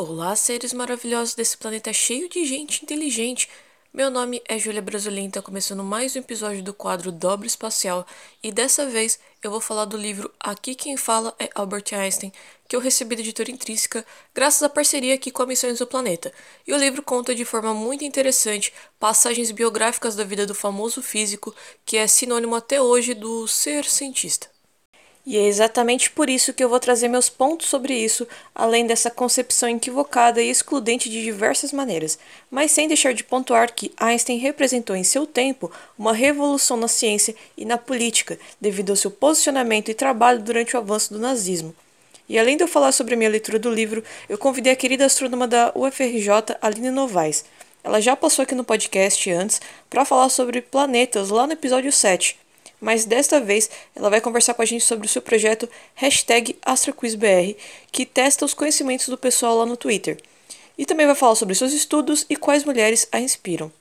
Olá, seres maravilhosos desse planeta cheio de gente inteligente. Meu nome é Júlia Brasolenta, começando mais um episódio do quadro Dobre Espacial, e dessa vez eu vou falar do livro Aqui Quem Fala é Albert Einstein, que eu recebi da editora Intrínseca graças à parceria aqui com a Missões do Planeta. E o livro conta de forma muito interessante passagens biográficas da vida do famoso físico, que é sinônimo até hoje do ser cientista. E é exatamente por isso que eu vou trazer meus pontos sobre isso, além dessa concepção equivocada e excludente de diversas maneiras, mas sem deixar de pontuar que Einstein representou em seu tempo uma revolução na ciência e na política, devido ao seu posicionamento e trabalho durante o avanço do nazismo. E além de eu falar sobre a minha leitura do livro, eu convidei a querida astrônoma da UFRJ, Aline Novaes. Ela já passou aqui no podcast antes para falar sobre planetas lá no episódio 7 mas desta vez ela vai conversar com a gente sobre o seu projeto AstroQuizBR, que testa os conhecimentos do pessoal lá no Twitter. E também vai falar sobre seus estudos e quais mulheres a inspiram.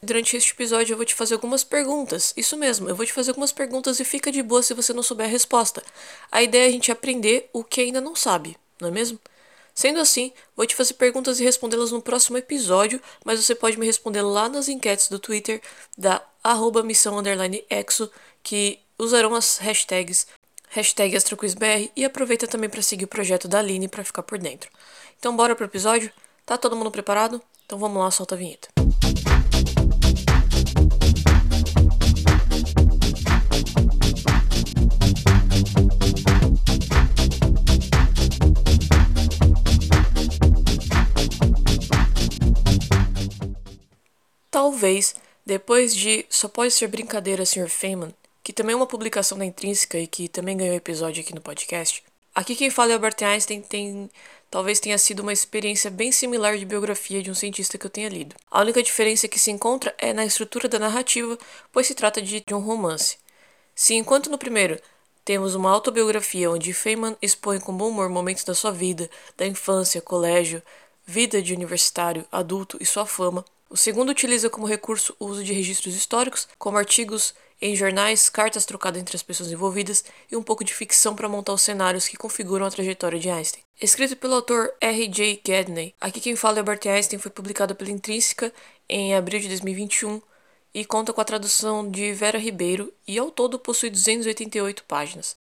Durante este episódio eu vou te fazer algumas perguntas. Isso mesmo, eu vou te fazer algumas perguntas e fica de boa se você não souber a resposta. A ideia é a gente aprender o que ainda não sabe, não é mesmo? Sendo assim, vou te fazer perguntas e respondê-las no próximo episódio, mas você pode me responder lá nas enquetes do Twitter da arroba missão exo que usarão as hashtags hashtag AstroQuizBR e aproveita também para seguir o projeto da Aline para ficar por dentro. Então bora pro episódio? Tá todo mundo preparado? Então vamos lá, solta a vinheta. Talvez, depois de Só Pode Ser Brincadeira, Sr. Feynman, que também é uma publicação da Intrínseca e que também ganhou episódio aqui no podcast. Aqui quem fala é Albert Einstein tem talvez tenha sido uma experiência bem similar de biografia de um cientista que eu tenha lido. A única diferença que se encontra é na estrutura da narrativa, pois se trata de um romance. Se enquanto no primeiro temos uma autobiografia onde Feynman expõe com bom humor momentos da sua vida, da infância, colégio, vida de universitário, adulto e sua fama, o segundo utiliza como recurso o uso de registros históricos, como artigos em jornais, cartas trocadas entre as pessoas envolvidas e um pouco de ficção para montar os cenários que configuram a trajetória de Einstein. Escrito pelo autor R. J. Gedney, aqui quem fala é Albert Einstein foi publicado pela Intrínseca em abril de 2021 e conta com a tradução de Vera Ribeiro e ao todo possui 288 páginas.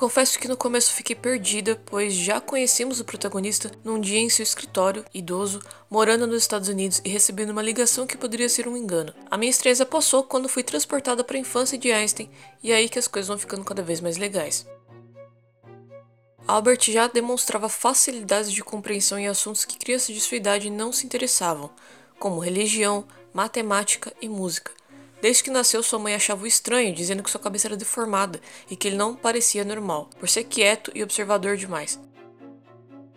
Confesso que no começo fiquei perdida, pois já conhecemos o protagonista num dia em seu escritório, idoso, morando nos Estados Unidos e recebendo uma ligação que poderia ser um engano. A minha estreia passou quando fui transportada para a infância de Einstein, e é aí que as coisas vão ficando cada vez mais legais. Albert já demonstrava facilidades de compreensão em assuntos que crianças de sua idade não se interessavam, como religião, matemática e música. Desde que nasceu, sua mãe achava o estranho, dizendo que sua cabeça era deformada e que ele não parecia normal, por ser quieto e observador demais.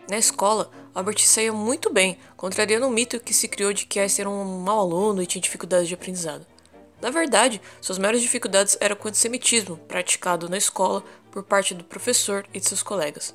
Na escola, Albert saía muito bem, contrariando o mito que se criou de que Einstein era um mau aluno e tinha dificuldades de aprendizado. Na verdade, suas maiores dificuldades eram com o antissemitismo, praticado na escola por parte do professor e de seus colegas.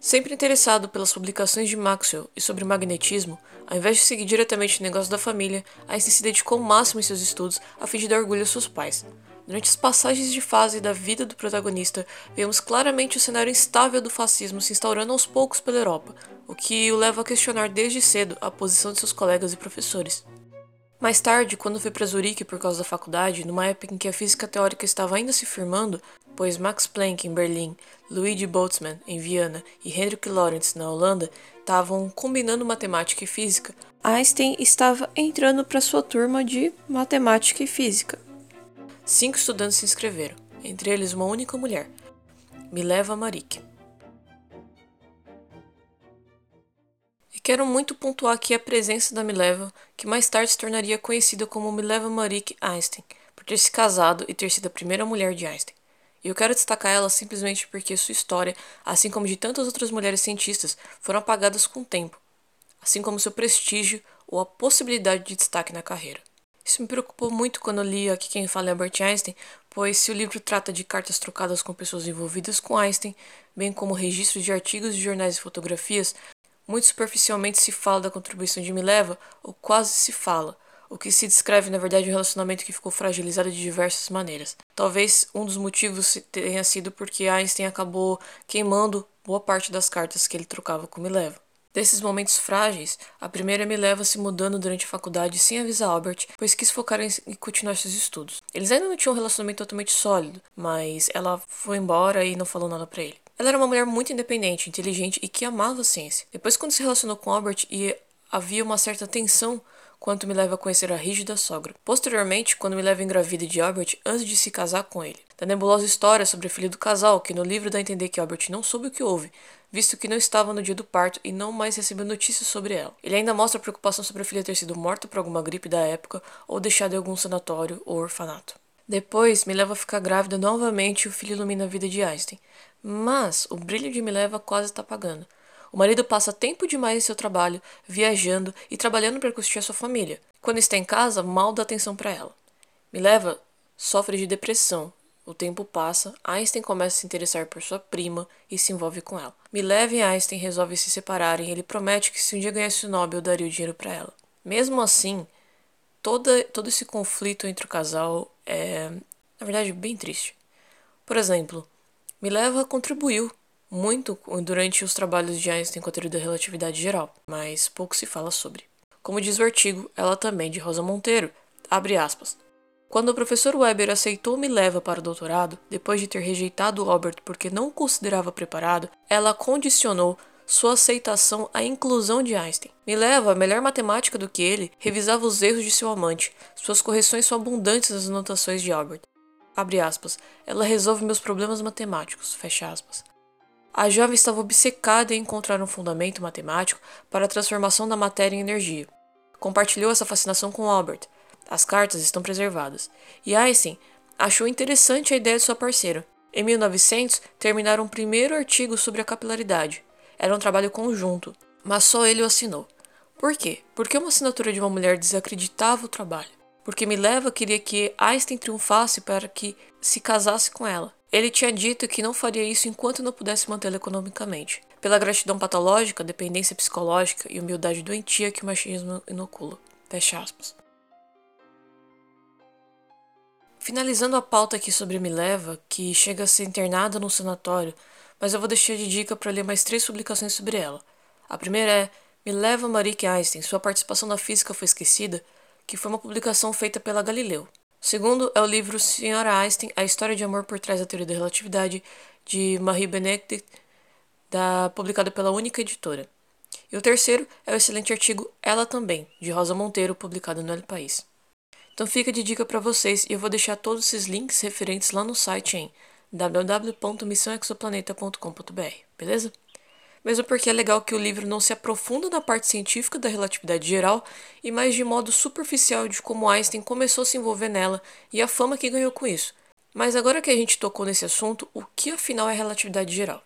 Sempre interessado pelas publicações de Maxwell e sobre magnetismo, ao invés de seguir diretamente o negócio da família, Einstein se dedicou ao máximo em seus estudos a fim de dar orgulho aos seus pais. Durante as passagens de fase da vida do protagonista, vemos claramente o cenário instável do fascismo se instaurando aos poucos pela Europa, o que o leva a questionar desde cedo a posição de seus colegas e professores. Mais tarde, quando foi para Zurique por causa da faculdade, numa época em que a física teórica estava ainda se firmando, pois Max Planck em Berlim, Luigi Boltzmann em Viena e Hendrik Lorentz na Holanda estavam combinando matemática e física, Einstein estava entrando para sua turma de matemática e física. Cinco estudantes se inscreveram, entre eles uma única mulher, Mileva Marik. Quero muito pontuar aqui a presença da Mileva, que mais tarde se tornaria conhecida como Mileva Marik Einstein, por ter se casado e ter sido a primeira mulher de Einstein. E eu quero destacar ela simplesmente porque sua história, assim como de tantas outras mulheres cientistas, foram apagadas com o tempo, assim como seu prestígio ou a possibilidade de destaque na carreira. Isso me preocupou muito quando li Aqui Quem Fala é Albert Einstein, pois se o livro trata de cartas trocadas com pessoas envolvidas com Einstein, bem como registros de artigos de jornais e fotografias, muito superficialmente se fala da contribuição de Mileva, ou quase se fala, o que se descreve, na verdade, um relacionamento que ficou fragilizado de diversas maneiras. Talvez um dos motivos tenha sido porque Einstein acabou queimando boa parte das cartas que ele trocava com Mileva. Desses momentos frágeis, a primeira me leva se mudando durante a faculdade sem avisar Albert, pois quis focar em continuar seus estudos. Eles ainda não tinham um relacionamento totalmente sólido, mas ela foi embora e não falou nada para ele. Ela era uma mulher muito independente, inteligente e que amava a ciência. Depois, quando se relacionou com Albert e havia uma certa tensão quanto me leva a conhecer a rígida sogra. Posteriormente, quando me leva engravida de Albert antes de se casar com ele. Da nebulosa história sobre a filha do casal, que no livro dá a entender que Albert não soube o que houve, visto que não estava no dia do parto e não mais recebeu notícias sobre ela. Ele ainda mostra preocupação sobre a filha ter sido morta por alguma gripe da época ou deixada em algum sanatório ou orfanato. Depois, me leva a ficar grávida novamente e o filho ilumina a vida de Einstein. Mas o brilho de Mileva quase está apagando. O marido passa tempo demais em seu trabalho, viajando e trabalhando para custear sua família. Quando está em casa, mal dá atenção para ela. Mileva sofre de depressão. O tempo passa, Einstein começa a se interessar por sua prima e se envolve com ela. Mileva e Einstein resolvem se separarem ele promete que se um dia ganhasse o Nobel, daria o dinheiro para ela. Mesmo assim, toda, todo esse conflito entre o casal é, na verdade, bem triste. Por exemplo, Mileva contribuiu muito durante os trabalhos de Einstein com a teoria da relatividade geral, mas pouco se fala sobre. Como diz o artigo, ela também de Rosa Monteiro, abre aspas. Quando o professor Weber aceitou Mileva para o doutorado, depois de ter rejeitado Albert porque não o considerava preparado, ela condicionou sua aceitação à inclusão de Einstein. Mileva, melhor matemática do que ele, revisava os erros de seu amante. Suas correções são abundantes nas anotações de Albert. Abre aspas. Ela resolve meus problemas matemáticos. Fecha aspas. A jovem estava obcecada em encontrar um fundamento matemático para a transformação da matéria em energia. Compartilhou essa fascinação com Albert. As cartas estão preservadas. E Einstein achou interessante a ideia de sua parceira. Em 1900, terminaram um primeiro artigo sobre a capilaridade. Era um trabalho conjunto, mas só ele o assinou. Por quê? Porque uma assinatura de uma mulher desacreditava o trabalho. Porque Mileva queria que Einstein triunfasse para que se casasse com ela. Ele tinha dito que não faria isso enquanto não pudesse mantê-la economicamente, pela gratidão patológica, dependência psicológica e humildade doentia que o machismo inocula. Fecha aspas. Finalizando a pauta aqui sobre Mileva, que chega a ser internada num sanatório, mas eu vou deixar de dica para ler mais três publicações sobre ela. A primeira é Mileva Marique Einstein, sua participação na física foi esquecida, que foi uma publicação feita pela Galileu. O segundo é o livro Senhora Einstein, A História de Amor por Trás da Teoria da Relatividade, de Marie Benedict, da, publicado pela Única Editora. E o terceiro é o excelente artigo Ela Também, de Rosa Monteiro, publicado no El País. Então fica de dica para vocês e eu vou deixar todos esses links referentes lá no site em www.missãoexoplaneta.com.br, beleza? Mesmo porque é legal que o livro não se aprofunda na parte científica da relatividade geral e mais de modo superficial de como Einstein começou a se envolver nela e a fama que ganhou com isso. Mas agora que a gente tocou nesse assunto, o que afinal é relatividade geral?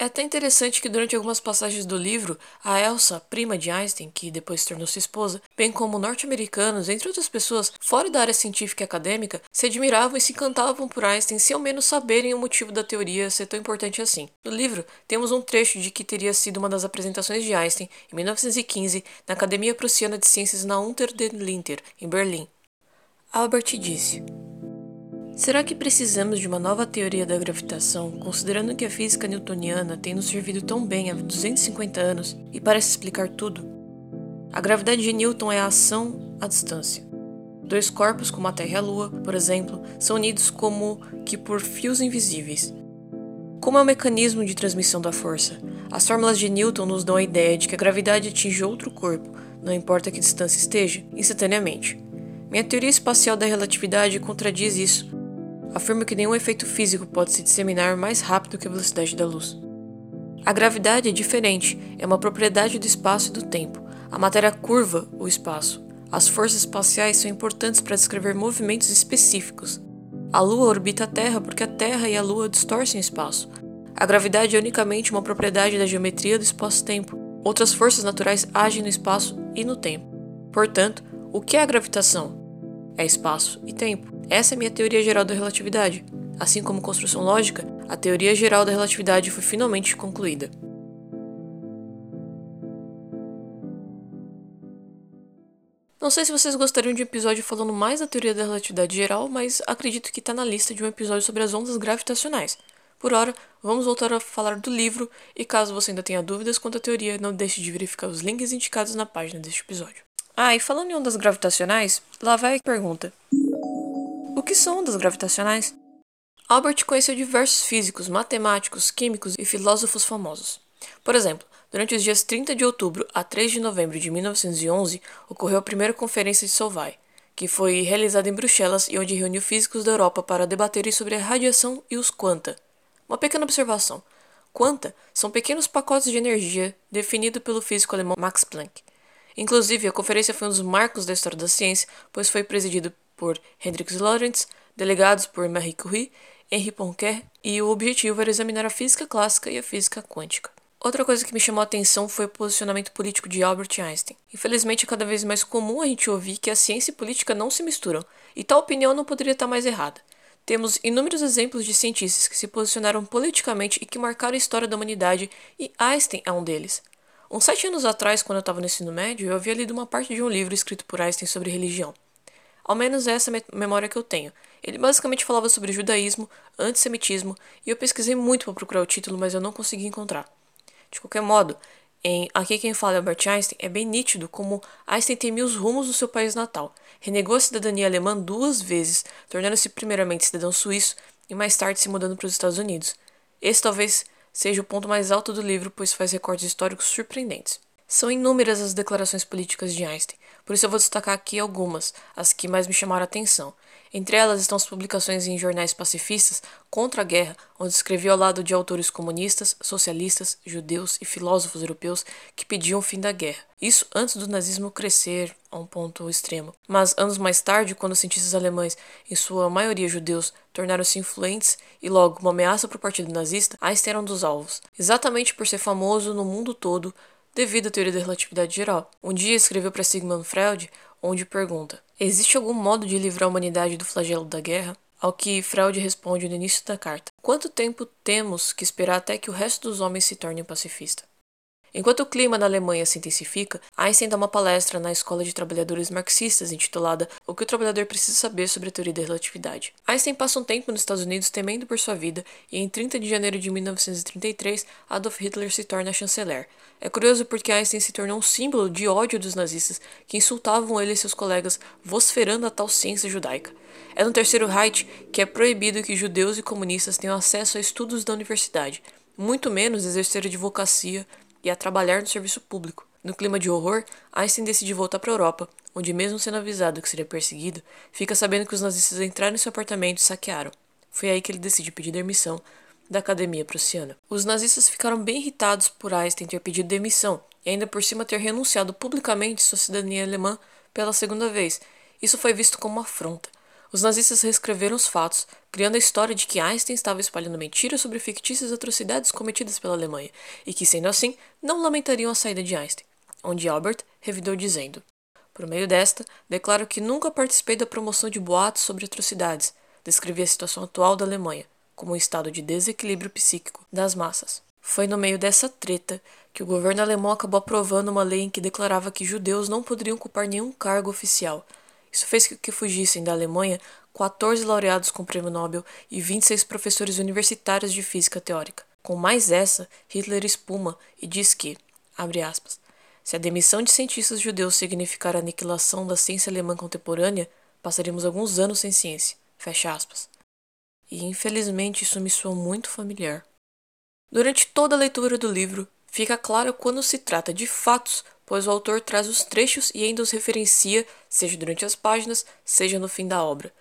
É até interessante que durante algumas passagens do livro, a Elsa, prima de Einstein, que depois tornou sua esposa, bem como norte-americanos, entre outras pessoas fora da área científica e acadêmica, se admiravam e se encantavam por Einstein sem ao menos saberem o motivo da teoria ser tão importante assim. No livro, temos um trecho de que teria sido uma das apresentações de Einstein, em 1915, na Academia Prussiana de Ciências na Unter den Linden, em Berlim. Albert disse: Será que precisamos de uma nova teoria da gravitação, considerando que a física newtoniana tem nos servido tão bem há 250 anos e parece explicar tudo? A gravidade de Newton é a ação à distância. Dois corpos, como a Terra e a Lua, por exemplo, são unidos como que por fios invisíveis. Como é o mecanismo de transmissão da força? As fórmulas de Newton nos dão a ideia de que a gravidade atinge outro corpo, não importa que distância esteja, instantaneamente. Minha teoria espacial da relatividade contradiz isso, afirma que nenhum efeito físico pode se disseminar mais rápido que a velocidade da luz. A gravidade é diferente, é uma propriedade do espaço e do tempo. A matéria curva o espaço. As forças espaciais são importantes para descrever movimentos específicos. A Lua orbita a Terra porque a Terra e a Lua distorcem o espaço. A gravidade é unicamente uma propriedade da geometria do espaço-tempo. Outras forças naturais agem no espaço e no tempo. Portanto, o que é a gravitação? É espaço e tempo. Essa é minha teoria geral da relatividade. Assim como construção lógica, a teoria geral da relatividade foi finalmente concluída. Não sei se vocês gostariam de um episódio falando mais da teoria da relatividade geral, mas acredito que está na lista de um episódio sobre as ondas gravitacionais. Por hora, vamos voltar a falar do livro, e caso você ainda tenha dúvidas quanto à teoria, não deixe de verificar os links indicados na página deste episódio. Ah, e falando em ondas gravitacionais, lá vai a pergunta: O que são ondas gravitacionais? Albert conheceu diversos físicos, matemáticos, químicos e filósofos famosos. Por exemplo, durante os dias 30 de outubro a 3 de novembro de 1911, ocorreu a primeira conferência de Solvay, que foi realizada em Bruxelas e onde reuniu físicos da Europa para debaterem sobre a radiação e os quanta. Uma pequena observação: quanta são pequenos pacotes de energia definidos pelo físico alemão Max Planck. Inclusive, a conferência foi um dos marcos da história da ciência, pois foi presidido por Hendrik Lorentz, delegados por Marie Curie, Henri Poincaré, e o objetivo era examinar a física clássica e a física quântica. Outra coisa que me chamou a atenção foi o posicionamento político de Albert Einstein. Infelizmente, é cada vez mais comum a gente ouvir que a ciência e política não se misturam, e tal opinião não poderia estar mais errada. Temos inúmeros exemplos de cientistas que se posicionaram politicamente e que marcaram a história da humanidade, e Einstein é um deles. Uns sete anos atrás, quando eu estava no ensino médio, eu havia lido uma parte de um livro escrito por Einstein sobre religião. Ao menos é essa memória que eu tenho. Ele basicamente falava sobre judaísmo, antissemitismo, e eu pesquisei muito para procurar o título, mas eu não consegui encontrar. De qualquer modo, em Aqui Quem Fala é Albert Einstein, é bem nítido como Einstein temia os rumos do seu país natal. Renegou a cidadania alemã duas vezes, tornando-se primeiramente cidadão suíço e mais tarde se mudando para os Estados Unidos. Esse talvez seja o ponto mais alto do livro, pois faz recortes históricos surpreendentes. São inúmeras as declarações políticas de Einstein, por isso eu vou destacar aqui algumas, as que mais me chamaram a atenção. Entre elas estão as publicações em jornais pacifistas contra a guerra, onde escrevia ao lado de autores comunistas, socialistas, judeus e filósofos europeus que pediam o fim da guerra. Isso antes do nazismo crescer a um ponto extremo. Mas anos mais tarde, quando os cientistas alemães, em sua maioria judeus, tornaram-se influentes e logo uma ameaça para o partido nazista, Einstein era um dos alvos. Exatamente por ser famoso no mundo todo devido à teoria da relatividade geral. Um dia escreveu para Sigmund Freud onde pergunta: Existe algum modo de livrar a humanidade do flagelo da guerra? Ao que Freud responde no início da carta: Quanto tempo temos que esperar até que o resto dos homens se tornem pacifista? Enquanto o clima na Alemanha se intensifica, Einstein dá uma palestra na Escola de Trabalhadores Marxistas intitulada O que o trabalhador precisa saber sobre a teoria da relatividade. Einstein passa um tempo nos Estados Unidos temendo por sua vida e em 30 de janeiro de 1933, Adolf Hitler se torna chanceler. É curioso porque Einstein se tornou um símbolo de ódio dos nazistas que insultavam ele e seus colegas, vociferando a tal ciência judaica. É no Terceiro Reich que é proibido que judeus e comunistas tenham acesso a estudos da universidade, muito menos exercer advocacia e a trabalhar no serviço público. No clima de horror, Einstein decide voltar para a Europa, onde, mesmo sendo avisado que seria perseguido, fica sabendo que os nazistas entraram em seu apartamento e saquearam. Foi aí que ele decide pedir demissão da Academia Prussiana. Os nazistas ficaram bem irritados por Einstein ter pedido demissão e ainda por cima ter renunciado publicamente sua cidadania alemã pela segunda vez. Isso foi visto como uma afronta. Os nazistas reescreveram os fatos, criando a história de que Einstein estava espalhando mentiras sobre fictícias atrocidades cometidas pela Alemanha, e que, sendo assim, não lamentariam a saída de Einstein, onde Albert revidou dizendo: Por meio desta, declaro que nunca participei da promoção de boatos sobre atrocidades. Descrevi a situação atual da Alemanha como um estado de desequilíbrio psíquico das massas. Foi no meio dessa treta que o governo alemão acabou aprovando uma lei em que declarava que judeus não poderiam ocupar nenhum cargo oficial, isso fez com que fugissem da Alemanha 14 laureados com prêmio Nobel e 26 professores universitários de física teórica. Com mais essa, Hitler espuma e diz que, abre aspas, se a demissão de cientistas judeus significar a aniquilação da ciência alemã contemporânea, passaremos alguns anos sem ciência. Fecha aspas. E infelizmente isso me soa muito familiar. Durante toda a leitura do livro, fica claro quando se trata de fatos pois o autor traz os trechos e ainda os referencia, seja durante as páginas, seja no fim da obra.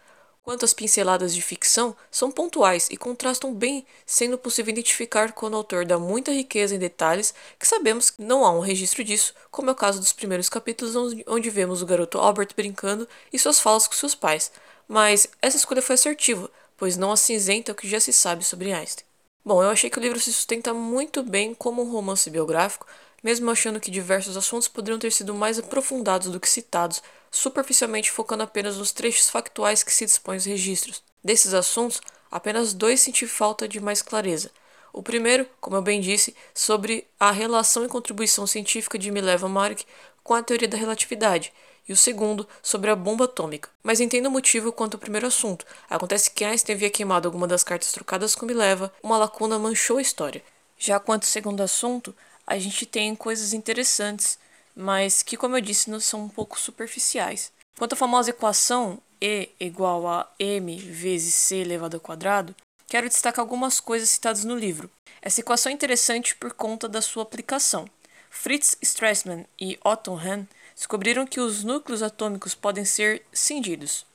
Quanto às pinceladas de ficção, são pontuais e contrastam bem, sendo possível identificar quando o autor dá muita riqueza em detalhes que sabemos que não há um registro disso, como é o caso dos primeiros capítulos onde vemos o garoto Albert brincando e suas falas com seus pais. Mas essa escolha foi assertiva, pois não acinzenta o que já se sabe sobre Einstein. Bom, eu achei que o livro se sustenta muito bem como um romance biográfico, mesmo achando que diversos assuntos poderiam ter sido mais aprofundados do que citados, superficialmente focando apenas nos trechos factuais que se dispõem os registros. Desses assuntos, apenas dois senti falta de mais clareza. O primeiro, como eu bem disse, sobre a relação e contribuição científica de Mileva Mark com a teoria da relatividade, e o segundo sobre a bomba atômica. Mas entenda o motivo quanto ao primeiro assunto. Acontece que Einstein havia queimado alguma das cartas trocadas com Mileva, uma lacuna manchou a história. Já quanto ao segundo assunto, a gente tem coisas interessantes, mas que, como eu disse, não são um pouco superficiais. Quanto à famosa equação E igual a m vezes c elevado ao quadrado, quero destacar algumas coisas citadas no livro. Essa equação é interessante por conta da sua aplicação. Fritz Strassmann e Otto Hahn descobriram que os núcleos atômicos podem ser cindidos.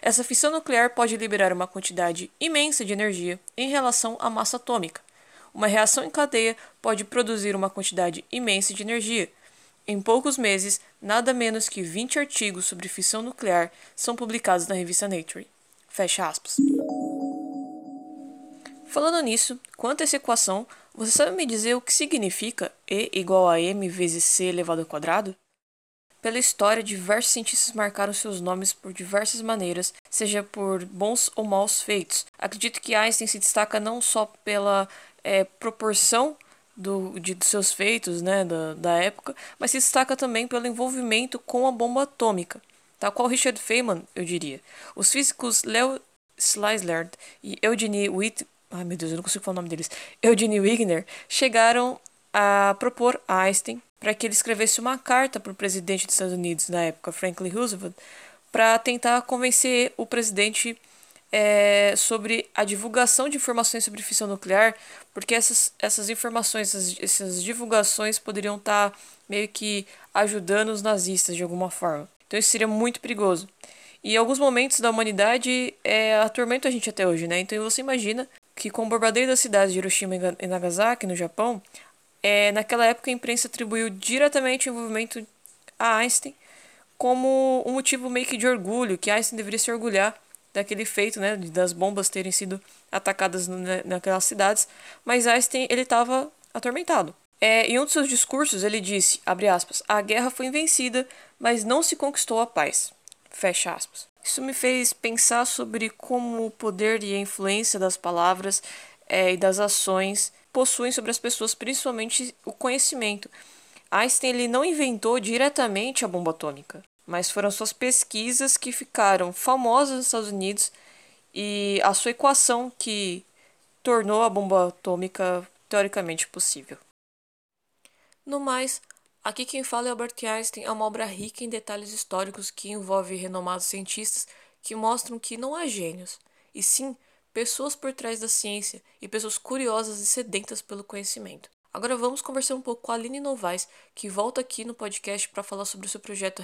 Essa fissão nuclear pode liberar uma quantidade imensa de energia em relação à massa atômica. Uma reação em cadeia pode produzir uma quantidade imensa de energia. Em poucos meses, nada menos que 20 artigos sobre fissão nuclear são publicados na revista Nature. Fecha aspas. Falando nisso, quanto a essa equação, você sabe me dizer o que significa E igual a m vezes c elevado ao quadrado? Pela história, diversos cientistas marcaram seus nomes por diversas maneiras, seja por bons ou maus feitos. Acredito que Einstein se destaca não só pela é, proporção do, de, de seus feitos né, da, da época, mas se destaca também pelo envolvimento com a bomba atômica, tal qual Richard Feynman, eu diria. Os físicos Leo Szilard e Eugenie Witt, ai meu Deus, eu não consigo falar o nome deles, Eugenie Wigner, chegaram a propor a Einstein para que ele escrevesse uma carta para o presidente dos Estados Unidos na época, Franklin Roosevelt, para tentar convencer o presidente é, sobre a divulgação de informações sobre fissão nuclear, porque essas, essas informações, essas, essas divulgações poderiam estar tá meio que ajudando os nazistas de alguma forma. Então isso seria muito perigoso. E alguns momentos da humanidade é, atormentam a gente até hoje, né? Então você imagina que com o bombardeio das cidades de Hiroshima e Nagasaki, no Japão, é, naquela época, a imprensa atribuiu diretamente o envolvimento a Einstein como um motivo meio que de orgulho, que Einstein deveria se orgulhar daquele feito, né, das bombas terem sido atacadas naquelas cidades, mas Einstein ele estava atormentado. É, em um dos seus discursos ele disse, abre aspas, a guerra foi vencida, mas não se conquistou a paz, fecha aspas. Isso me fez pensar sobre como o poder e a influência das palavras é, e das ações possuem sobre as pessoas, principalmente o conhecimento. Einstein ele não inventou diretamente a bomba atômica, mas foram suas pesquisas que ficaram famosas nos Estados Unidos e a sua equação que tornou a bomba atômica teoricamente possível. No mais, aqui quem fala é Albert Einstein, é uma obra rica em detalhes históricos que envolve renomados cientistas que mostram que não há gênios, e sim pessoas por trás da ciência e pessoas curiosas e sedentas pelo conhecimento. Agora vamos conversar um pouco com a Aline Novaes, que volta aqui no podcast para falar sobre o seu projeto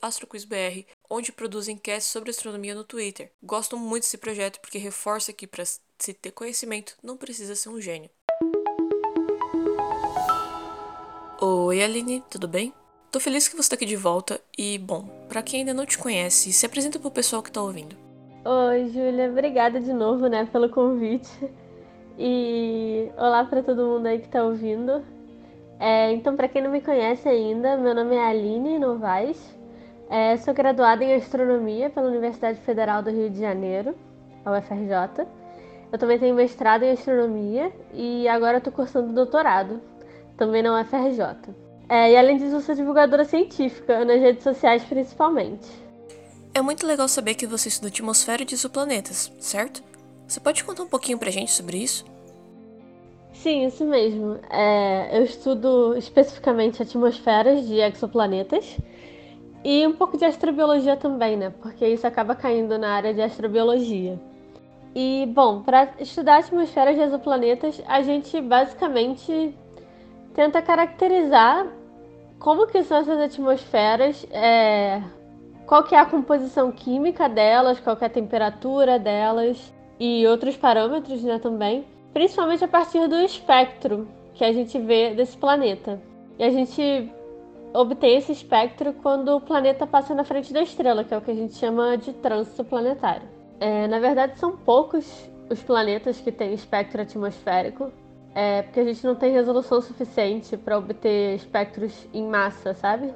AstroQuizBR, onde produz enquetes sobre astronomia no Twitter. Gosto muito desse projeto porque reforça que para se ter conhecimento não precisa ser um gênio. Oi Aline, tudo bem? Tô feliz que você está aqui de volta e, bom, para quem ainda não te conhece, se apresenta pro pessoal que tá ouvindo. Oi, Júlia, obrigada de novo, né, pelo convite. E olá para todo mundo aí que está ouvindo. É, então, para quem não me conhece ainda, meu nome é Aline Novaes. É, sou graduada em Astronomia pela Universidade Federal do Rio de Janeiro, a UFRJ. Eu também tenho mestrado em Astronomia e agora estou cursando doutorado, também na UFRJ. É, e além disso, sou divulgadora científica, nas redes sociais principalmente. É muito legal saber que você estuda atmosfera de exoplanetas, certo? Você pode contar um pouquinho pra gente sobre isso? Sim, isso mesmo. É, eu estudo especificamente atmosferas de exoplanetas e um pouco de astrobiologia também, né? Porque isso acaba caindo na área de astrobiologia. E, bom, para estudar atmosferas de exoplanetas, a gente basicamente tenta caracterizar como que são essas atmosferas, é, qual que é a composição química delas, qual que é a temperatura delas e outros parâmetros, né, também, principalmente a partir do espectro que a gente vê desse planeta. E a gente obtém esse espectro quando o planeta passa na frente da estrela, que é o que a gente chama de trânsito planetário. É, na verdade, são poucos os planetas que têm espectro atmosférico, é, porque a gente não tem resolução suficiente para obter espectros em massa, sabe?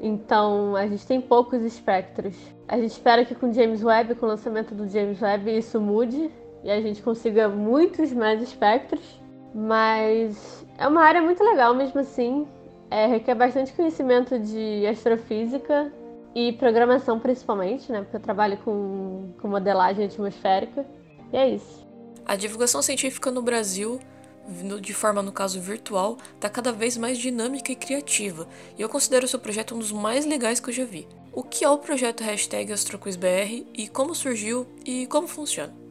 Então a gente tem poucos espectros. A gente espera que com James Webb, com o lançamento do James Webb, isso mude e a gente consiga muitos mais espectros. Mas é uma área muito legal mesmo assim. é, requer bastante conhecimento de astrofísica e programação principalmente, né? Porque eu trabalho com, com modelagem atmosférica. E é isso. A divulgação científica no Brasil, de forma no caso virtual, está cada vez mais dinâmica e criativa, e eu considero o seu projeto um dos mais legais que eu já vi. O que é o projeto AstroQuizBR e como surgiu e como funciona?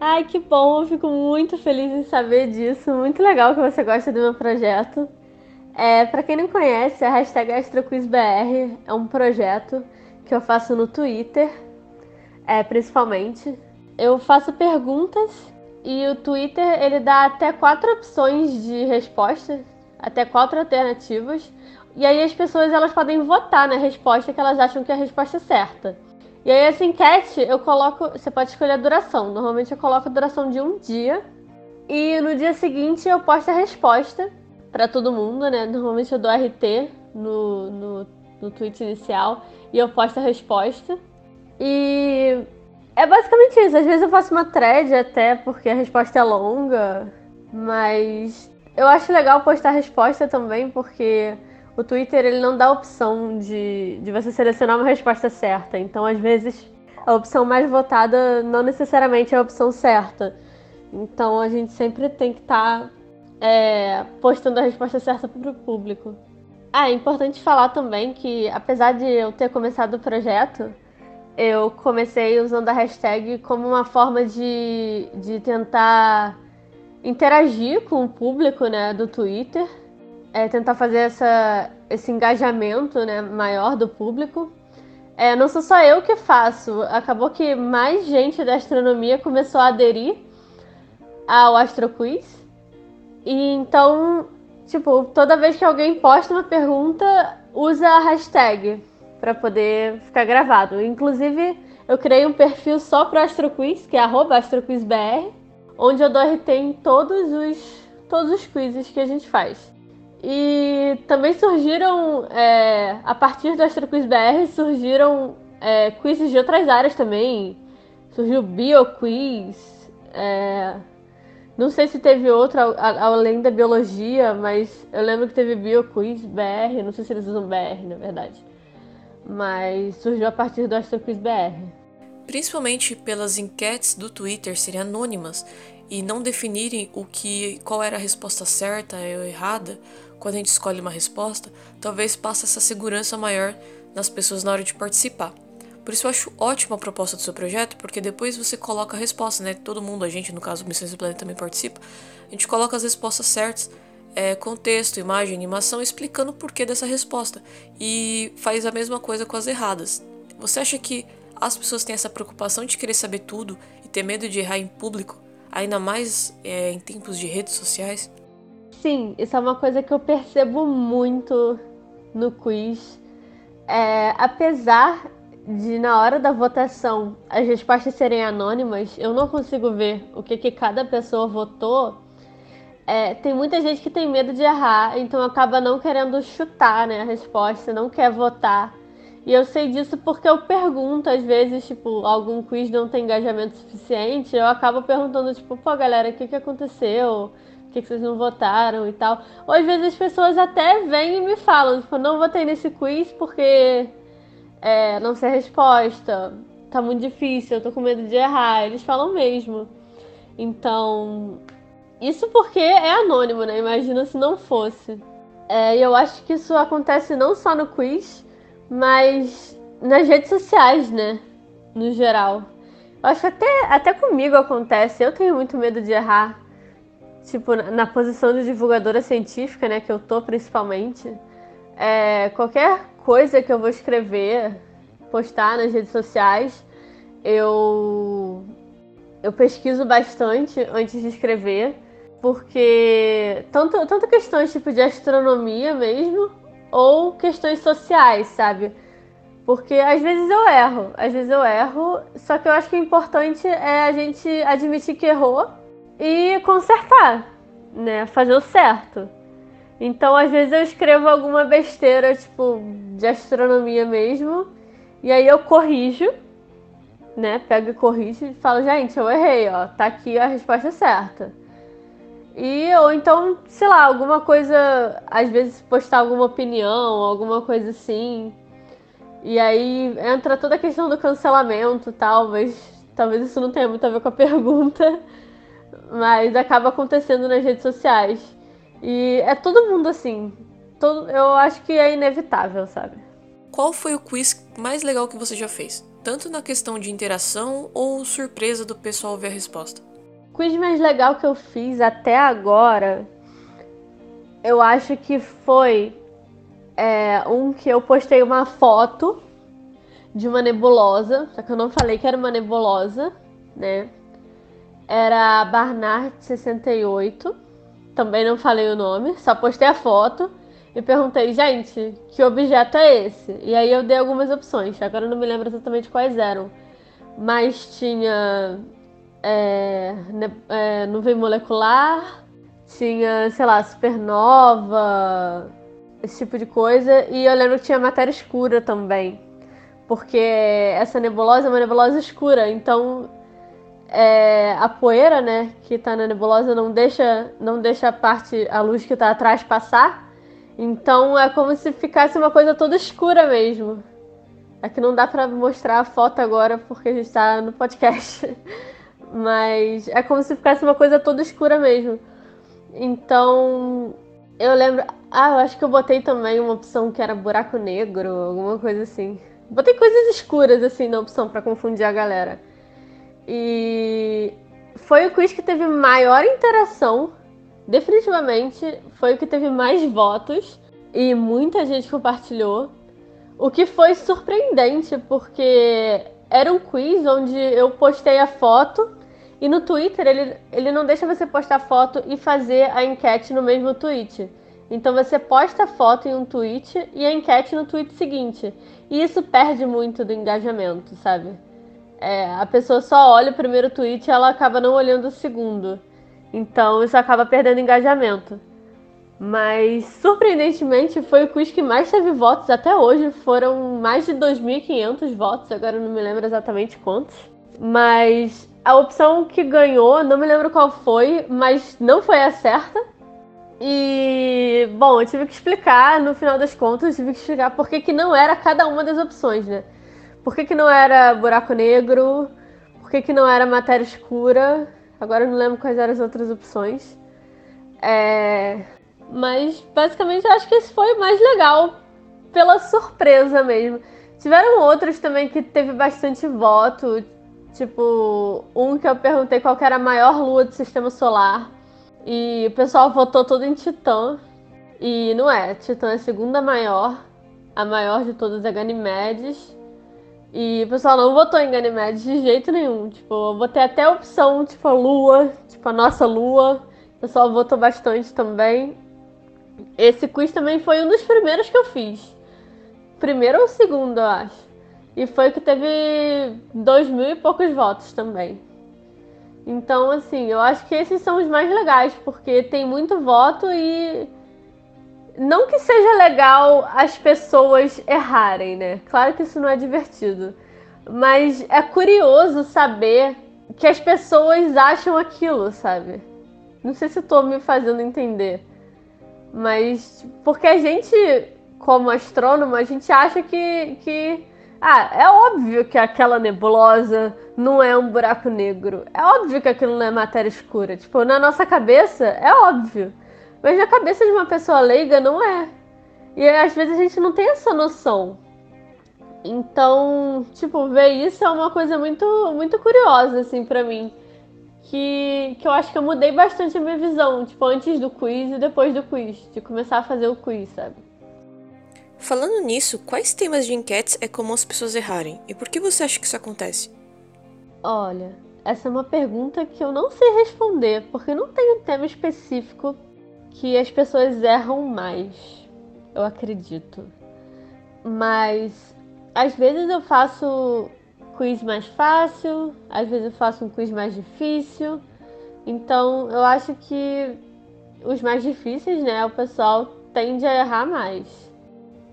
Ai, que bom, eu fico muito feliz em saber disso. Muito legal que você gosta do meu projeto. É, para quem não conhece, a hashtag AstroQuizBR é um projeto que eu faço no Twitter, é, principalmente. Eu faço perguntas e o Twitter ele dá até quatro opções de resposta, até quatro alternativas. E aí as pessoas elas podem votar na resposta que elas acham que é a resposta certa. E aí essa enquete eu coloco, você pode escolher a duração. Normalmente eu coloco a duração de um dia e no dia seguinte eu posto a resposta para todo mundo, né? Normalmente eu dou RT no, no, no tweet inicial e eu posto a resposta. E é basicamente isso. Às vezes eu faço uma thread até porque a resposta é longa, mas eu acho legal postar a resposta também porque o Twitter ele não dá a opção de, de você selecionar uma resposta certa. Então, às vezes, a opção mais votada não necessariamente é a opção certa. Então, a gente sempre tem que estar tá, é, postando a resposta certa para o público. Ah, é importante falar também que, apesar de eu ter começado o projeto, eu comecei usando a hashtag como uma forma de, de tentar interagir com o público né, do Twitter é, tentar fazer essa, esse engajamento né, maior do público. É, não sou só eu que faço, acabou que mais gente da astronomia começou a aderir ao AstroQuiz. E então, tipo, toda vez que alguém posta uma pergunta, usa a hashtag para poder ficar gravado. Inclusive, eu criei um perfil só para AstroQuiz, que é AstroQuizBR, onde eu dou RT em todos os, todos os quizzes que a gente faz. E também surgiram, é, a partir do AstroQuiz BR, surgiram é, quizzes de outras áreas também. Surgiu BioQuiz. É, não sei se teve outro além da biologia, mas eu lembro que teve BioQuiz BR. Não sei se eles usam BR, na verdade. Mas surgiu a partir do AstroQuiz BR. Principalmente pelas enquetes do Twitter serem anônimas e não definirem o que, qual era a resposta certa ou errada, quando a gente escolhe uma resposta, talvez passe essa segurança maior nas pessoas na hora de participar. Por isso eu acho ótima a proposta do seu projeto, porque depois você coloca a resposta, né? Todo mundo, a gente, no caso, Missões do Planeta também participa. A gente coloca as respostas certas, é, contexto, imagem, animação, explicando o porquê dessa resposta. E faz a mesma coisa com as erradas. Você acha que as pessoas têm essa preocupação de querer saber tudo e ter medo de errar em público, ainda mais é, em tempos de redes sociais? Sim, isso é uma coisa que eu percebo muito no quiz. É, apesar de, na hora da votação, as respostas serem anônimas, eu não consigo ver o que, que cada pessoa votou. É, tem muita gente que tem medo de errar, então acaba não querendo chutar né, a resposta, não quer votar. E eu sei disso porque eu pergunto, às vezes, tipo, algum quiz não tem engajamento suficiente, eu acabo perguntando, tipo, pô, galera, o que, que aconteceu? Que, que vocês não votaram e tal. Ou às vezes as pessoas até vêm e me falam, tipo, não votei nesse quiz porque é, não sei a resposta, tá muito difícil, eu tô com medo de errar. Eles falam mesmo. Então, isso porque é anônimo, né? Imagina se não fosse. É, eu acho que isso acontece não só no quiz, mas nas redes sociais, né? No geral. Eu acho que até, até comigo acontece. Eu tenho muito medo de errar tipo, na posição de divulgadora científica, né, que eu tô principalmente, é, qualquer coisa que eu vou escrever, postar nas redes sociais, eu eu pesquiso bastante antes de escrever, porque tanto, tanto questões tipo de astronomia mesmo, ou questões sociais, sabe? Porque às vezes eu erro, às vezes eu erro, só que eu acho que o importante é a gente admitir que errou e consertar, né? Fazer o certo. Então, às vezes eu escrevo alguma besteira, tipo, de astronomia mesmo, e aí eu corrijo, né? Pego e corrijo e falo, gente, eu errei, ó, tá aqui a resposta certa. E, ou então, sei lá, alguma coisa, às vezes postar alguma opinião, alguma coisa assim. E aí entra toda a questão do cancelamento tal, mas talvez isso não tenha muito a ver com a pergunta, mas acaba acontecendo nas redes sociais. E é todo mundo assim. Todo, eu acho que é inevitável, sabe? Qual foi o quiz mais legal que você já fez? Tanto na questão de interação ou surpresa do pessoal ver a resposta? O quiz mais legal que eu fiz até agora, eu acho que foi é, um que eu postei uma foto de uma nebulosa, só que eu não falei que era uma nebulosa, né? Era a Barnard 68. Também não falei o nome, só postei a foto e perguntei, gente, que objeto é esse? E aí eu dei algumas opções, agora não me lembro exatamente quais eram. Mas tinha é, é, nuvem molecular, tinha, sei lá, supernova, esse tipo de coisa. E eu lembro que tinha matéria escura também. Porque essa nebulosa é uma nebulosa escura, então é, a poeira, né, que está na nebulosa não deixa, não deixa a parte, a luz que está atrás passar. Então é como se ficasse uma coisa toda escura mesmo. É que não dá para mostrar a foto agora porque a gente está no podcast. Mas é como se ficasse uma coisa toda escura mesmo. Então, eu lembro. Ah, eu acho que eu botei também uma opção que era buraco negro, alguma coisa assim. Botei coisas escuras assim na opção para confundir a galera. E foi o quiz que teve maior interação. Definitivamente foi o que teve mais votos e muita gente compartilhou. O que foi surpreendente, porque era um quiz onde eu postei a foto e no Twitter ele, ele não deixa você postar foto e fazer a enquete no mesmo tweet. Então você posta a foto em um tweet e a enquete no tweet seguinte. E isso perde muito do engajamento, sabe? É, a pessoa só olha o primeiro tweet e ela acaba não olhando o segundo. Então isso acaba perdendo engajamento. Mas surpreendentemente foi o quiz que mais teve votos até hoje. Foram mais de 2.500 votos, agora não me lembro exatamente quantos. Mas a opção que ganhou, não me lembro qual foi, mas não foi a certa. E, bom, eu tive que explicar, no final das contas, eu tive que explicar por que, que não era cada uma das opções, né? Por que, que não era buraco negro, por que, que não era matéria escura, agora eu não lembro quais eram as outras opções. É... Mas, basicamente, eu acho que esse foi o mais legal, pela surpresa mesmo. Tiveram outros também que teve bastante voto, tipo, um que eu perguntei qual era a maior lua do sistema solar. E o pessoal votou todo em Titã. E não é, Titã é a segunda maior. A maior de todas é Ganymedes. E o pessoal não votou em Ganymedes de jeito nenhum. Tipo, eu botei até a opção, tipo, a lua, tipo, a nossa lua. O pessoal votou bastante também. Esse quiz também foi um dos primeiros que eu fiz. Primeiro ou segundo, eu acho. E foi que teve dois mil e poucos votos também. Então, assim, eu acho que esses são os mais legais, porque tem muito voto e. Não que seja legal as pessoas errarem, né? Claro que isso não é divertido. Mas é curioso saber que as pessoas acham aquilo, sabe? Não sei se estou me fazendo entender. Mas porque a gente, como astrônomo, a gente acha que, que ah, é óbvio que aquela nebulosa não é um buraco negro. É óbvio que aquilo não é matéria escura. Tipo, na nossa cabeça é óbvio. Mas na cabeça de uma pessoa leiga não é. E às vezes a gente não tem essa noção. Então, tipo, ver isso é uma coisa muito, muito curiosa, assim, para mim. Que, que eu acho que eu mudei bastante a minha visão, tipo, antes do quiz e depois do quiz, de começar a fazer o quiz, sabe? Falando nisso, quais temas de enquetes é comum as pessoas errarem? E por que você acha que isso acontece? Olha, essa é uma pergunta que eu não sei responder, porque não tem um tema específico que as pessoas erram mais, eu acredito. Mas às vezes eu faço quiz mais fácil, às vezes eu faço um quiz mais difícil. Então eu acho que os mais difíceis, né, o pessoal tende a errar mais.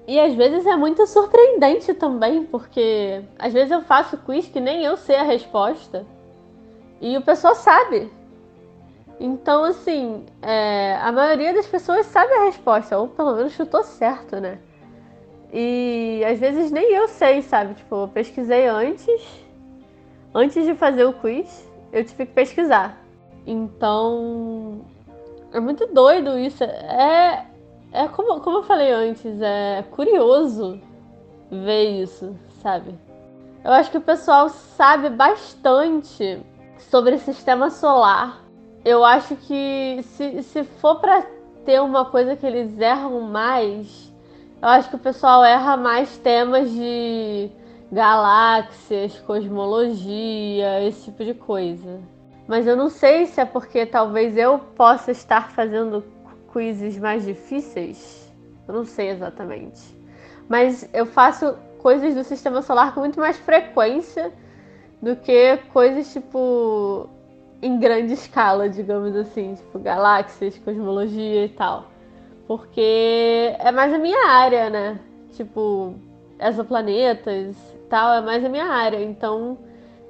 E às vezes é muito surpreendente também, porque às vezes eu faço quiz que nem eu sei a resposta e o pessoal sabe. Então, assim, é, a maioria das pessoas sabe a resposta, ou pelo menos chutou certo, né? E às vezes nem eu sei, sabe? Tipo, eu pesquisei antes, antes de fazer o quiz, eu tive que pesquisar. Então, é muito doido isso. É, é como, como eu falei antes, é curioso ver isso, sabe? Eu acho que o pessoal sabe bastante sobre o sistema solar. Eu acho que se, se for para ter uma coisa que eles erram mais, eu acho que o pessoal erra mais temas de galáxias, cosmologia, esse tipo de coisa. Mas eu não sei se é porque talvez eu possa estar fazendo quizzes mais difíceis. Eu não sei exatamente. Mas eu faço coisas do sistema solar com muito mais frequência do que coisas tipo em grande escala, digamos assim, tipo galáxias, cosmologia e tal. Porque é mais a minha área, né? Tipo, exoplanetas e tal, é mais a minha área. Então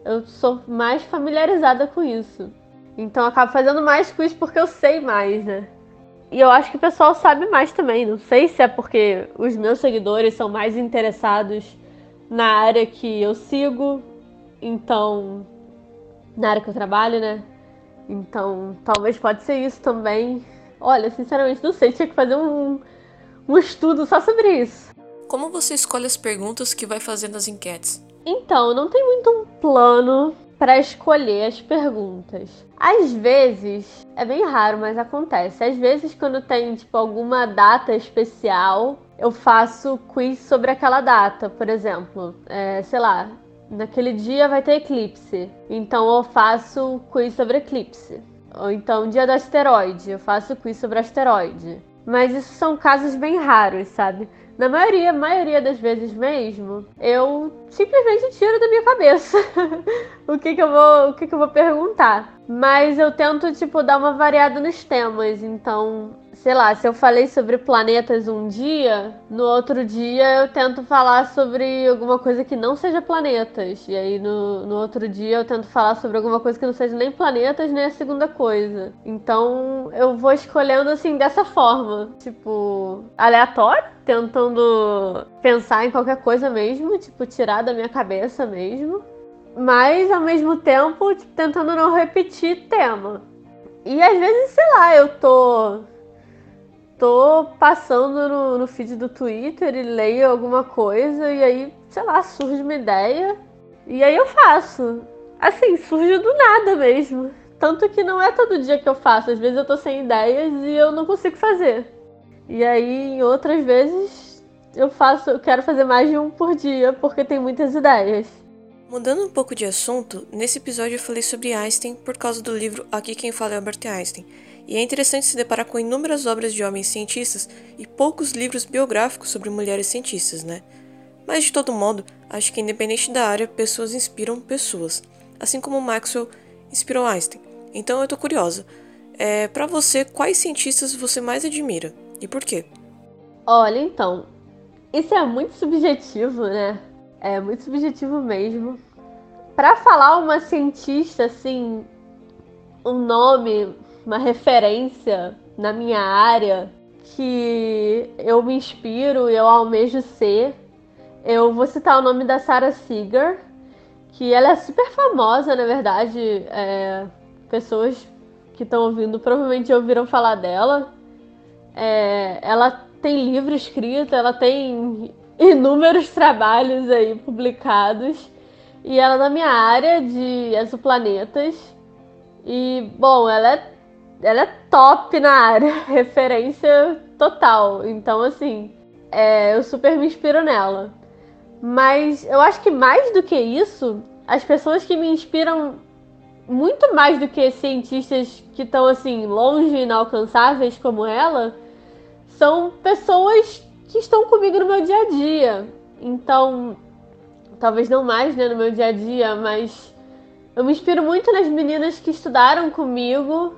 eu sou mais familiarizada com isso. Então eu acabo fazendo mais quiz porque eu sei mais, né? E eu acho que o pessoal sabe mais também. Não sei se é porque os meus seguidores são mais interessados na área que eu sigo, então. Na área que eu trabalho, né? Então, talvez pode ser isso também. Olha, sinceramente, não sei, tinha que fazer um, um estudo só sobre isso. Como você escolhe as perguntas que vai fazer nas enquetes? Então, não tem muito um plano para escolher as perguntas. Às vezes, é bem raro, mas acontece. Às vezes, quando tem tipo alguma data especial, eu faço quiz sobre aquela data. Por exemplo, é, sei lá, naquele dia vai ter eclipse. Então eu faço quiz sobre eclipse. Ou então dia do asteroide, eu faço quiz sobre asteroide. Mas isso são casos bem raros, sabe? Na maioria, maioria das vezes mesmo, eu simplesmente tiro da minha cabeça o que que eu vou, o que que eu vou perguntar. Mas eu tento tipo dar uma variada nos temas, então sei lá, se eu falei sobre planetas um dia, no outro dia eu tento falar sobre alguma coisa que não seja planetas. E aí no, no outro dia eu tento falar sobre alguma coisa que não seja nem planetas, nem a segunda coisa. Então eu vou escolhendo assim dessa forma, tipo, aleatório, tentando pensar em qualquer coisa mesmo, tipo, tirar da minha cabeça mesmo. Mas ao mesmo tempo, tipo, tentando não repetir tema. E às vezes, sei lá, eu tô tô passando no, no feed do Twitter e leio alguma coisa e aí, sei lá, surge uma ideia e aí eu faço. Assim, surge do nada mesmo. Tanto que não é todo dia que eu faço. Às vezes eu tô sem ideias e eu não consigo fazer. E aí, em outras vezes, eu faço, eu quero fazer mais de um por dia porque tem muitas ideias. Mudando um pouco de assunto, nesse episódio eu falei sobre Einstein por causa do livro Aqui Quem Fala é Albert Einstein. E é interessante se deparar com inúmeras obras de homens cientistas e poucos livros biográficos sobre mulheres cientistas, né? Mas de todo modo, acho que independente da área, pessoas inspiram pessoas, assim como Maxwell inspirou Einstein. Então eu tô curiosa. É, para você, quais cientistas você mais admira e por quê? Olha, então, isso é muito subjetivo, né? É muito subjetivo mesmo. Para falar uma cientista assim, um nome, uma referência na minha área que eu me inspiro e eu almejo ser, eu vou citar o nome da Sarah Seeger, que ela é super famosa, na verdade. É, pessoas que estão ouvindo provavelmente ouviram falar dela. É, ela tem livro escrito, ela tem inúmeros trabalhos aí publicados. E ela é da minha área de exoplanetas. E, bom, ela é, ela é top na área, referência total. Então, assim, é, eu super me inspiro nela. Mas eu acho que mais do que isso, as pessoas que me inspiram muito mais do que cientistas que estão assim longe inalcançáveis como ela, são pessoas que estão comigo no meu dia a dia. Então, talvez não mais né, no meu dia a dia, mas eu me inspiro muito nas meninas que estudaram comigo,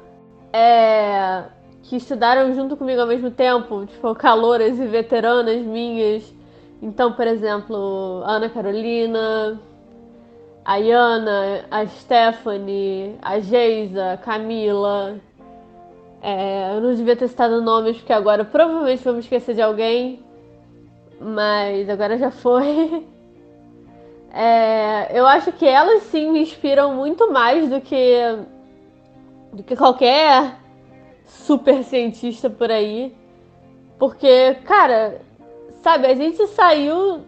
é, que estudaram junto comigo ao mesmo tempo, tipo, caloras e veteranas minhas. Então, por exemplo, Ana Carolina, a Iana, a Stephanie, a Geisa, a Camila. É, eu não devia ter citado nomes, porque agora provavelmente vamos esquecer de alguém. Mas agora já foi. É, eu acho que elas sim me inspiram muito mais do que do que qualquer super cientista por aí. Porque, cara, sabe, a gente saiu.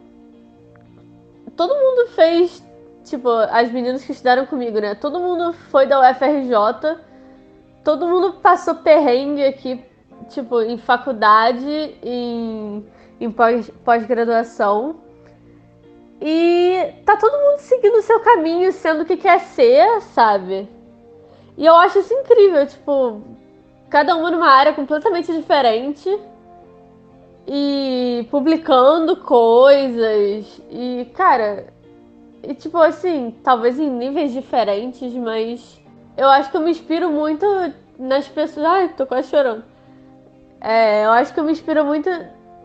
Todo mundo fez. Tipo, as meninas que estudaram comigo, né? Todo mundo foi da UFRJ. Todo mundo passou perrengue aqui, tipo, em faculdade, em, em pós-graduação. E tá todo mundo seguindo o seu caminho, sendo o que quer ser, sabe? E eu acho isso incrível, tipo, cada uma numa área completamente diferente e publicando coisas. E, cara, e tipo assim, talvez em níveis diferentes, mas eu acho que eu me inspiro muito nas pessoas. Ai, tô quase chorando. É, eu acho que eu me inspiro muito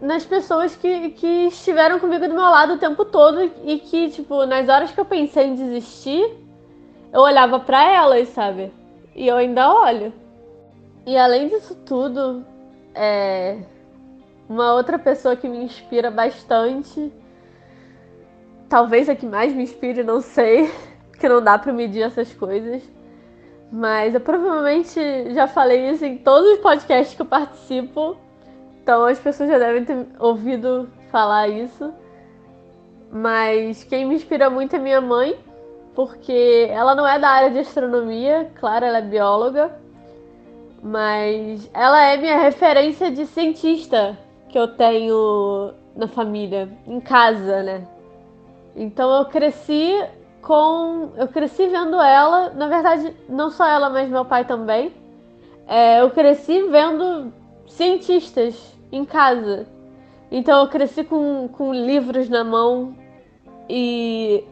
nas pessoas que, que estiveram comigo do meu lado o tempo todo e que, tipo, nas horas que eu pensei em desistir, eu olhava para elas, sabe? E eu ainda olho. E além disso tudo, é uma outra pessoa que me inspira bastante, talvez a que mais me inspire, não sei, porque não dá para medir essas coisas. Mas eu provavelmente já falei isso em todos os podcasts que eu participo. Então as pessoas já devem ter ouvido falar isso. Mas quem me inspira muito é minha mãe, porque ela não é da área de astronomia, claro, ela é bióloga, mas ela é minha referência de cientista que eu tenho na família, em casa, né? Então eu cresci com. Eu cresci vendo ela, na verdade, não só ela, mas meu pai também. É, eu cresci vendo cientistas em casa. Então eu cresci com, com livros na mão e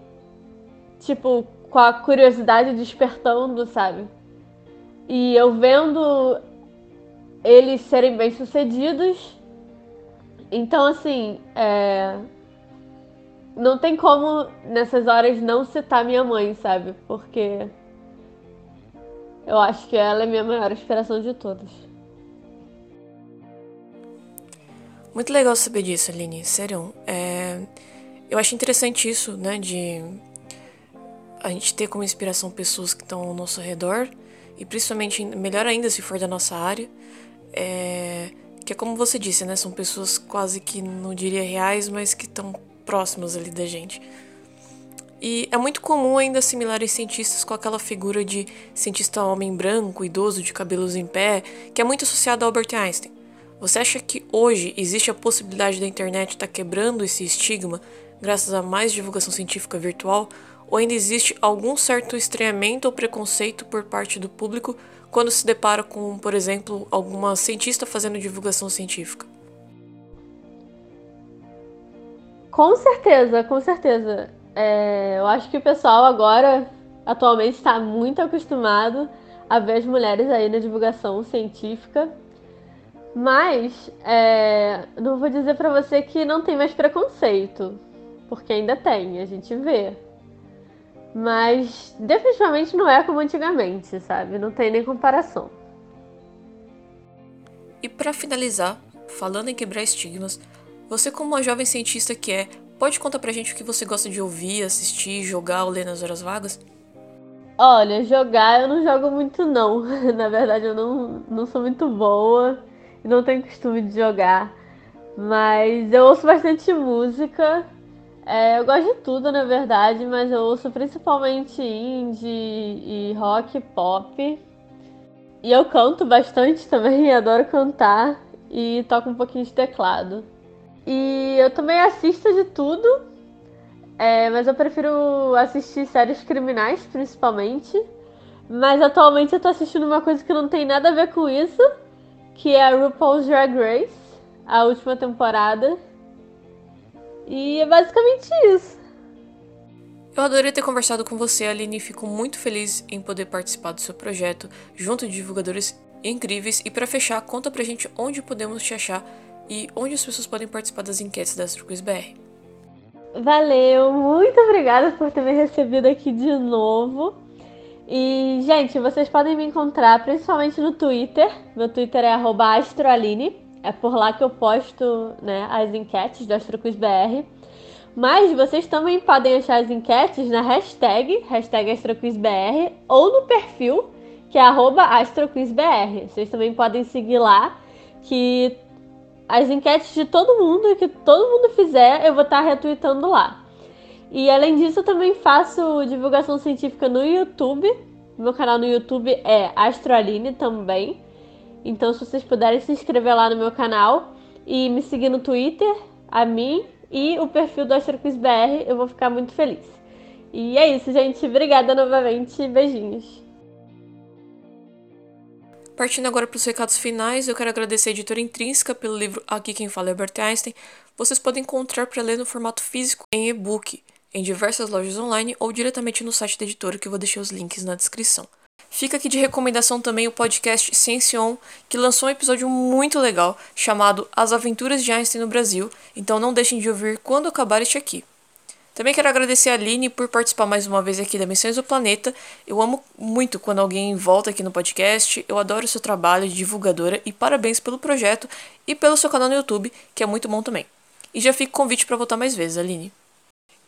tipo, com a curiosidade despertando, sabe? E eu vendo eles serem bem-sucedidos. Então, assim, é... não tem como nessas horas não citar minha mãe, sabe? Porque eu acho que ela é minha maior inspiração de todas. Muito legal saber disso, Aline. Sério. É... Eu acho interessante isso, né? De a gente ter como inspiração pessoas que estão ao nosso redor e principalmente melhor ainda se for da nossa área é, que é como você disse né são pessoas quase que não diria reais mas que estão próximas ali da gente e é muito comum ainda assimilar cientistas com aquela figura de cientista homem branco, idoso, de cabelos em pé, que é muito associado a Albert Einstein. Você acha que hoje existe a possibilidade da internet estar tá quebrando esse estigma graças a mais divulgação científica virtual? Ou ainda existe algum certo estranhamento ou preconceito por parte do público quando se depara com, por exemplo, alguma cientista fazendo divulgação científica? Com certeza, com certeza. É, eu acho que o pessoal agora, atualmente, está muito acostumado a ver as mulheres aí na divulgação científica. Mas é, não vou dizer para você que não tem mais preconceito, porque ainda tem, a gente vê. Mas definitivamente não é como antigamente, sabe? Não tem nem comparação. E para finalizar, falando em quebrar estigmas, você como uma jovem cientista que é, pode contar pra gente o que você gosta de ouvir, assistir, jogar ou ler nas horas vagas? Olha, jogar eu não jogo muito não. Na verdade eu não, não sou muito boa e não tenho costume de jogar. Mas eu ouço bastante música é, eu gosto de tudo, na verdade, mas eu ouço principalmente indie e rock pop. E eu canto bastante também, adoro cantar e toco um pouquinho de teclado. E eu também assisto de tudo, é, mas eu prefiro assistir séries criminais, principalmente. Mas atualmente eu tô assistindo uma coisa que não tem nada a ver com isso, que é a RuPaul's Drag Race, a última temporada. E é basicamente isso. Eu adorei ter conversado com você, Aline, e fico muito feliz em poder participar do seu projeto junto de divulgadores incríveis. E para fechar, conta pra gente onde podemos te achar e onde as pessoas podem participar das enquetes da AstroQuiz BR. Valeu, muito obrigada por ter me recebido aqui de novo. E, gente, vocês podem me encontrar principalmente no Twitter. Meu Twitter é astroaline. É por lá que eu posto né, as enquetes do AstroQuizBR. Mas vocês também podem achar as enquetes na hashtag, hashtag AstroQuizBR, ou no perfil, que é AstroQuizBR. Vocês também podem seguir lá, que as enquetes de todo mundo, que todo mundo fizer, eu vou estar retweetando lá. E além disso, eu também faço divulgação científica no YouTube. Meu canal no YouTube é Astroaline também. Então, se vocês puderem se inscrever lá no meu canal e me seguir no Twitter, a mim e o perfil do AstroQuizBR, eu vou ficar muito feliz. E é isso, gente. Obrigada novamente. Beijinhos. Partindo agora para os recados finais, eu quero agradecer a editora Intrínseca pelo livro Aqui Quem Fala é Albert Einstein. Vocês podem encontrar para ler no formato físico em e-book, em diversas lojas online ou diretamente no site da editora, que eu vou deixar os links na descrição. Fica aqui de recomendação também o podcast Ciencion, que lançou um episódio muito legal chamado As Aventuras de Einstein no Brasil, então não deixem de ouvir quando acabar este aqui. Também quero agradecer a Aline por participar mais uma vez aqui da Missões do Planeta. Eu amo muito quando alguém volta aqui no podcast. Eu adoro o seu trabalho de divulgadora e parabéns pelo projeto e pelo seu canal no YouTube, que é muito bom também. E já fica o convite para voltar mais vezes, Aline.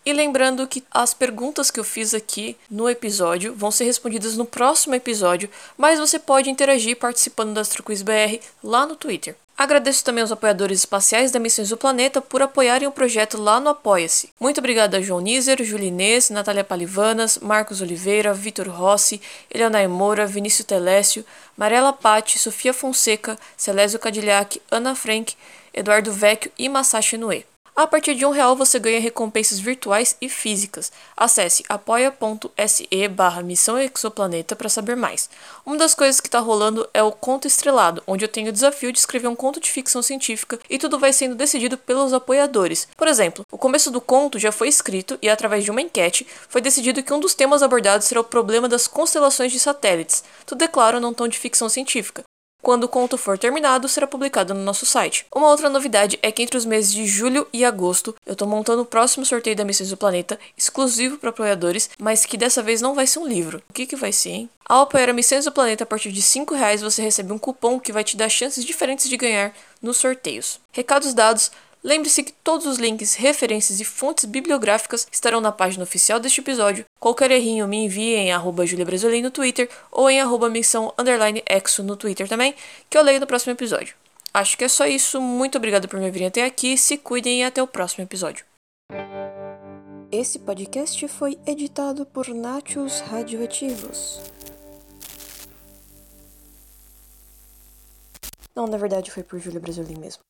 E lembrando que as perguntas que eu fiz aqui no episódio vão ser respondidas no próximo episódio, mas você pode interagir participando da AstroQuiz BR lá no Twitter. Agradeço também aos apoiadores espaciais da Missões do Planeta por apoiarem o projeto lá no Apoia-se. Muito obrigada a João Nízer, Julinês, Natália Palivanas, Marcos Oliveira, Vitor Rossi, Eleonai Moura, Vinícius Telésio, Marela Patti, Sofia Fonseca, Celésio Cadillac, Ana Frank, Eduardo Vecchio e Masashi Noe. A partir de um real você ganha recompensas virtuais e físicas. Acesse apoia.se barra Missão Exoplaneta para saber mais. Uma das coisas que está rolando é o Conto Estrelado, onde eu tenho o desafio de escrever um conto de ficção científica e tudo vai sendo decidido pelos apoiadores. Por exemplo, o começo do conto já foi escrito e, através de uma enquete, foi decidido que um dos temas abordados será o problema das constelações de satélites. Tudo é claro, não tão de ficção científica. Quando o conto for terminado, será publicado no nosso site. Uma outra novidade é que entre os meses de julho e agosto, eu estou montando o próximo sorteio da Missões do Planeta, exclusivo para apoiadores, mas que dessa vez não vai ser um livro. O que, que vai ser, hein? Ao apoiar a Missões do Planeta a partir de R$ reais, você recebe um cupom que vai te dar chances diferentes de ganhar nos sorteios. Recados dados, Lembre-se que todos os links, referências e fontes bibliográficas estarão na página oficial deste episódio. Qualquer errinho me envie em arroba no Twitter ou em arroba underline exo no Twitter também, que eu leio no próximo episódio. Acho que é só isso. Muito obrigado por me virem até aqui. Se cuidem e até o próximo episódio. Esse podcast foi editado por Nachos Radioativos. Não, na verdade foi por Júlia Brasilin mesmo.